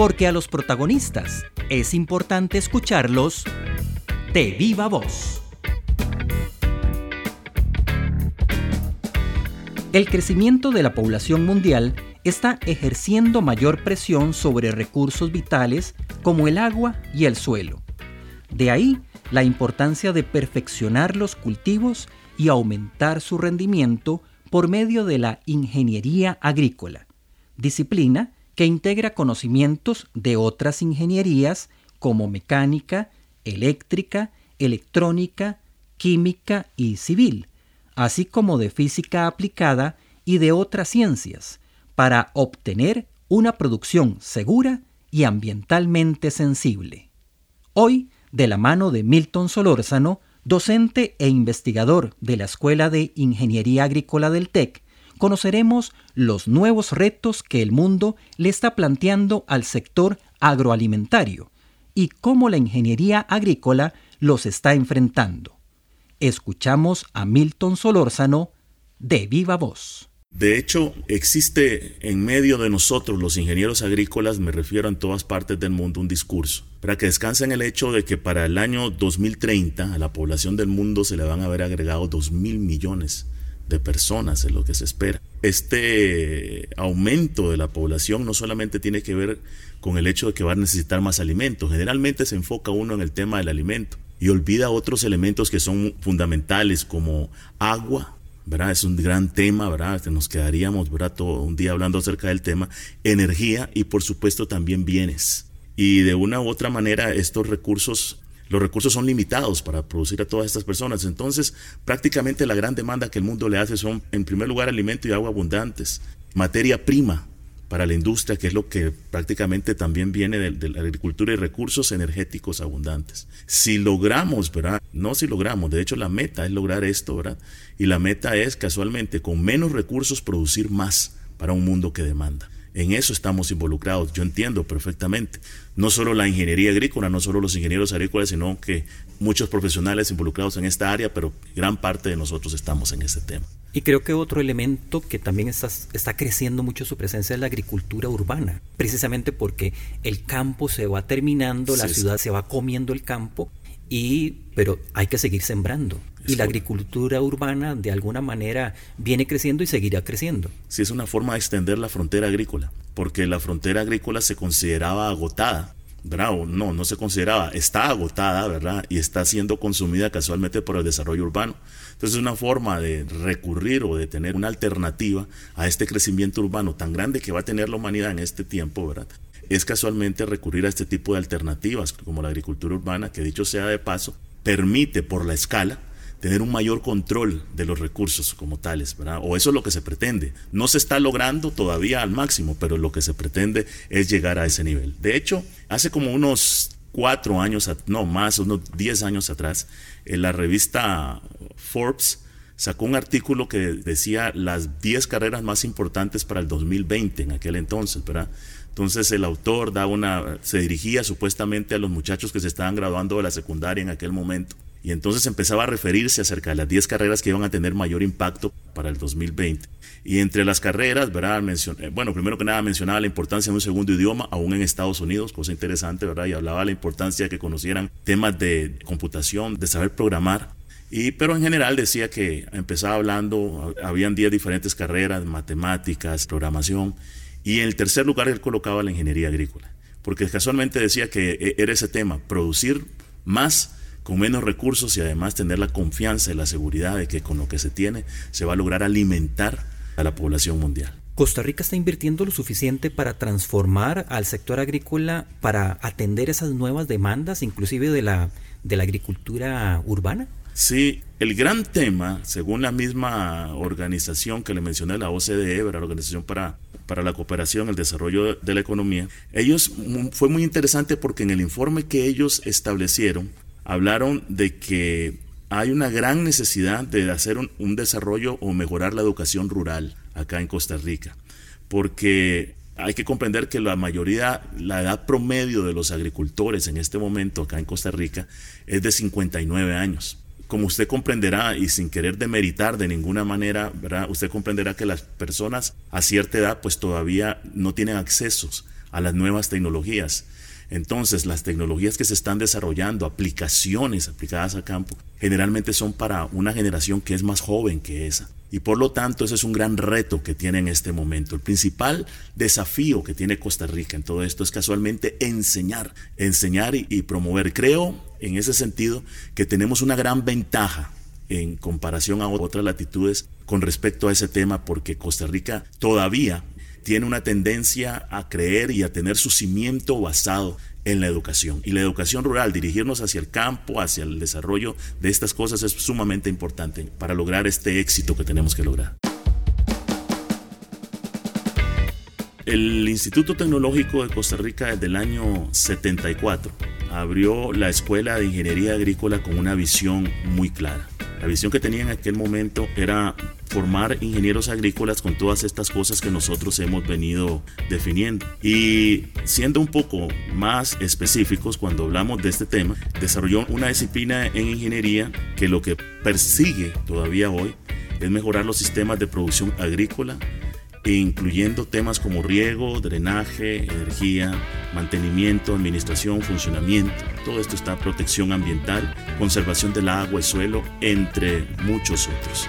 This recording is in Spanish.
porque a los protagonistas es importante escucharlos de viva voz. El crecimiento de la población mundial está ejerciendo mayor presión sobre recursos vitales como el agua y el suelo. De ahí la importancia de perfeccionar los cultivos y aumentar su rendimiento por medio de la ingeniería agrícola, disciplina que integra conocimientos de otras ingenierías como mecánica, eléctrica, electrónica, química y civil, así como de física aplicada y de otras ciencias, para obtener una producción segura y ambientalmente sensible. Hoy, de la mano de Milton Solórzano, docente e investigador de la Escuela de Ingeniería Agrícola del TEC, conoceremos los nuevos retos que el mundo le está planteando al sector agroalimentario y cómo la ingeniería agrícola los está enfrentando. Escuchamos a Milton Solórzano de viva voz. De hecho, existe en medio de nosotros, los ingenieros agrícolas, me refiero en todas partes del mundo, un discurso, para que descanse en el hecho de que para el año 2030 a la población del mundo se le van a haber agregado 2 mil millones de personas, es lo que se espera. Este aumento de la población no solamente tiene que ver con el hecho de que va a necesitar más alimentos, generalmente se enfoca uno en el tema del alimento y olvida otros elementos que son fundamentales como agua, ¿verdad? Es un gran tema, ¿verdad? Nos quedaríamos, ¿verdad? Todo un día hablando acerca del tema, energía y por supuesto también bienes. Y de una u otra manera estos recursos, los recursos son limitados para producir a todas estas personas. Entonces, prácticamente la gran demanda que el mundo le hace son, en primer lugar, alimento y agua abundantes, materia prima, para la industria, que es lo que prácticamente también viene de, la agricultura y recursos energéticos abundantes. Si logramos, ¿verdad? No si logramos, de hecho la meta es lograr esto, ¿verdad? Y la meta es casualmente con menos recursos producir más para un mundo que demanda. En eso estamos involucrados, yo entiendo perfectamente. No solo la ingeniería agrícola, no solo los ingenieros agrícolas, sino que muchos profesionales involucrados en esta área, pero gran parte de nosotros estamos en este tema. Y creo que otro elemento que también está, está creciendo mucho su presencia es la agricultura urbana, precisamente porque el campo se va terminando, la ciudad se va comiendo el campo, y, pero hay que seguir sembrando. y la agricultura urbana de alguna manera viene creciendo y seguirá creciendo. Sí, es una forma de extender la frontera agrícola, porque la frontera agrícola se consideraba agotada bravo, no, no se consideraba, está agotada, ¿verdad? Y está siendo consumida casualmente por el desarrollo urbano. Entonces es una forma de recurrir o de tener una alternativa a este crecimiento urbano tan grande que va a tener la humanidad en este tiempo, ¿verdad? Es casualmente recurrir a este tipo de alternativas como la agricultura urbana, que dicho sea de paso, permite por la escala tener un mayor control de los recursos como tales, ¿verdad? O eso es lo que se pretende. No se está logrando todavía al máximo, pero lo que se pretende es llegar a ese nivel. De hecho, hace como unos cuatro años, no más, unos diez años atrás, en la revista Forbes sacó un artículo que decía las diez carreras más importantes para el 2020 en aquel entonces, ¿verdad? Entonces el autor da una, se dirigía supuestamente a los muchachos que se estaban graduando de la secundaria en aquel momento y entonces empezaba a referirse acerca de las 10 carreras que iban a tener mayor impacto para el 2020. Y entre las carreras, ¿verdad? Eh, bueno, primero que nada mencionaba la importancia de un segundo idioma, aún en Estados Unidos, cosa interesante, ¿verdad? Y hablaba de la importancia de que conocieran temas de computación, de saber programar. Y, pero en general decía que empezaba hablando, habían 10 diferentes carreras, matemáticas, programación. Y en el tercer lugar él colocaba la ingeniería agrícola. Porque casualmente decía que eh, era ese tema, producir más con menos recursos y además tener la confianza y la seguridad de que con lo que se tiene se va a lograr alimentar a la población mundial. ¿Costa Rica está invirtiendo lo suficiente para transformar al sector agrícola para atender esas nuevas demandas, inclusive de la, de la agricultura urbana? Sí, el gran tema, según la misma organización que le mencioné, la OCDE, la Organización para, para la Cooperación el Desarrollo de la Economía, ellos fue muy interesante porque en el informe que ellos establecieron, hablaron de que hay una gran necesidad de hacer un, desarrollo o mejorar la educación rural acá en Costa Rica, porque hay que comprender que la mayoría, la edad promedio de los agricultores en este momento acá en Costa Rica es de 59 años. Como usted comprenderá y sin querer demeritar de ninguna manera, ¿verdad? usted comprenderá que las personas a cierta edad pues todavía no tienen accesos a las nuevas tecnologías. Entonces, las tecnologías que se están desarrollando, aplicaciones aplicadas a campo, generalmente son para una generación que es más joven que esa. Y por lo tanto, ese es un gran reto que tiene en este momento. El principal desafío que tiene Costa Rica en todo esto es casualmente enseñar, enseñar y, y promover. Creo, en ese sentido, que tenemos una gran ventaja en comparación a otras latitudes con respecto a ese tema, porque Costa Rica todavía tiene una tendencia a creer y a tener su cimiento basado en la educación. Y la educación rural, dirigirnos hacia el campo, hacia el desarrollo de estas cosas es sumamente importante para lograr este éxito que tenemos que lograr. El Instituto Tecnológico de Costa Rica desde el año 74 abrió la Escuela de Ingeniería Agrícola con una visión muy clara. La visión que tenía en aquel momento era formar ingenieros agrícolas con todas estas cosas que nosotros hemos venido definiendo. Y siendo un poco más específicos cuando hablamos de este tema, desarrolló una disciplina en ingeniería que lo que persigue todavía hoy es mejorar los sistemas de producción agrícola incluyendo temas como riego, drenaje, energía, mantenimiento, administración, funcionamiento. Todo esto está protección ambiental, conservación del agua y suelo, entre muchos otros.